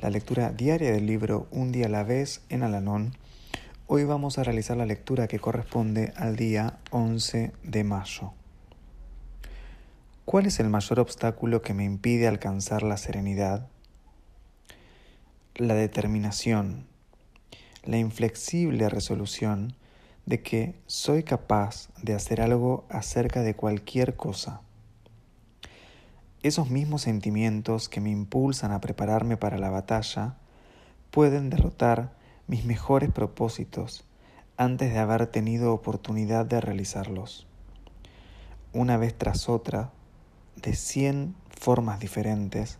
la lectura diaria del libro Un día a la vez en Alanón Hoy vamos a realizar la lectura que corresponde al día 11 de mayo. ¿Cuál es el mayor obstáculo que me impide alcanzar la serenidad? La determinación, la inflexible resolución de que soy capaz de hacer algo acerca de cualquier cosa. Esos mismos sentimientos que me impulsan a prepararme para la batalla pueden derrotar mis mejores propósitos antes de haber tenido oportunidad de realizarlos. Una vez tras otra, de cien formas diferentes,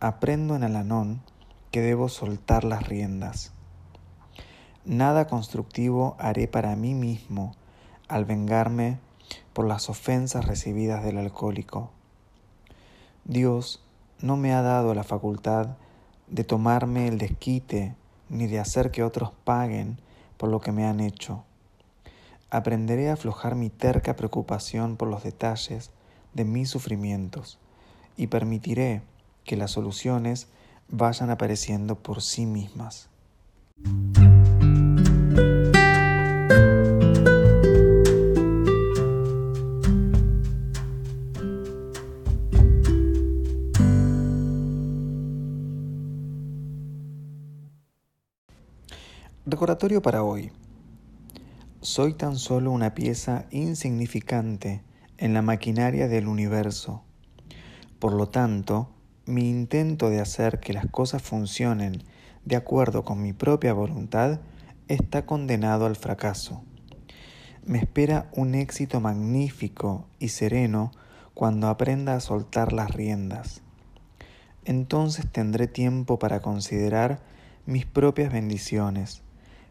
aprendo en Alanón que debo soltar las riendas. Nada constructivo haré para mí mismo al vengarme por las ofensas recibidas del alcohólico. Dios no me ha dado la facultad de tomarme el desquite ni de hacer que otros paguen por lo que me han hecho. Aprenderé a aflojar mi terca preocupación por los detalles de mis sufrimientos y permitiré que las soluciones vayan apareciendo por sí mismas. Recordatorio para hoy. Soy tan solo una pieza insignificante en la maquinaria del universo. Por lo tanto, mi intento de hacer que las cosas funcionen de acuerdo con mi propia voluntad está condenado al fracaso. Me espera un éxito magnífico y sereno cuando aprenda a soltar las riendas. Entonces tendré tiempo para considerar mis propias bendiciones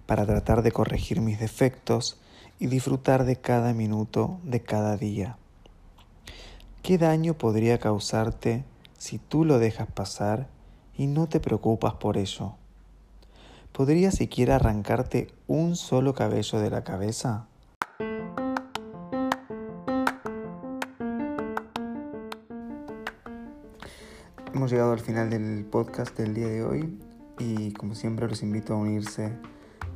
para tratar de corregir mis defectos y disfrutar de cada minuto de cada día. ¿Qué daño podría causarte si tú lo dejas pasar y no te preocupas por ello? ¿Podría siquiera arrancarte un solo cabello de la cabeza? Hemos llegado al final del podcast del día de hoy y como siempre los invito a unirse